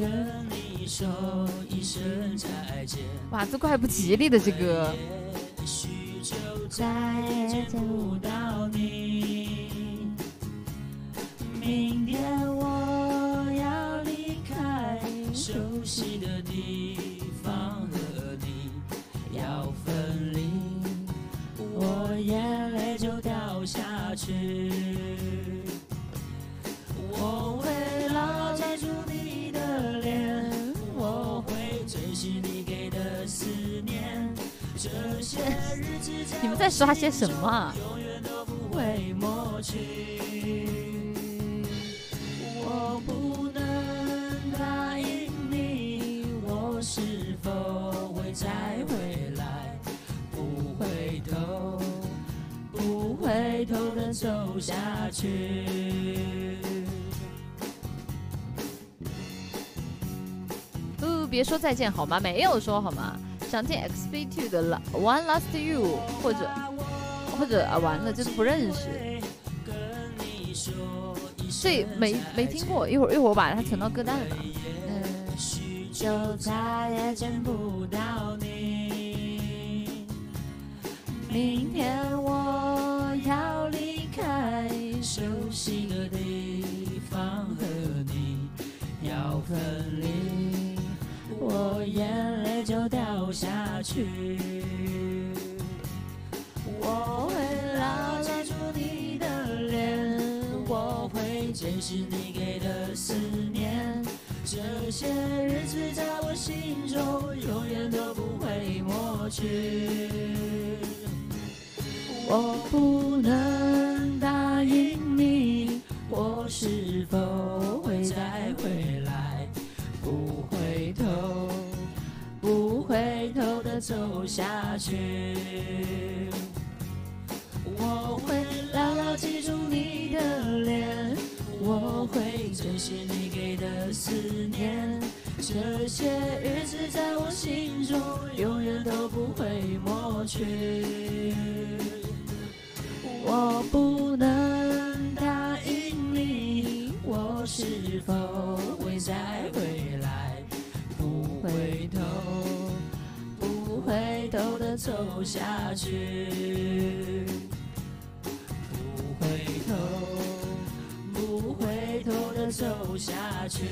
跟你说一声再见。哇，这怪不吉利的这个。再也见不到你。明天我要离开熟悉的地方，和你要分离，我眼泪就掉下去。我你们在刷些什么啊？永远都不会抹去。我不能答应你，我是否会再回来？不回头，不回头的走下去。别说再见好吗？没有说好吗？想听 XB Two 的《One Last You》，或者或者啊，完了，就是不认识，这没没听过。一会儿一会儿我把它存到歌单里吧。嗯，就再也见不到你。明天我要离开熟悉的地方，和你要分离，我眼泪就掉下去。我会牢记住你的脸，我会珍惜你给的思念。这些日子在我心中永远都不会抹去。我不能走下去。我会牢牢记住你的脸，我会珍惜你给的思念。这些日子在我心中永远都不会抹去。我不能答应你，我是否会再回走下去。不回头，不回头的走下去。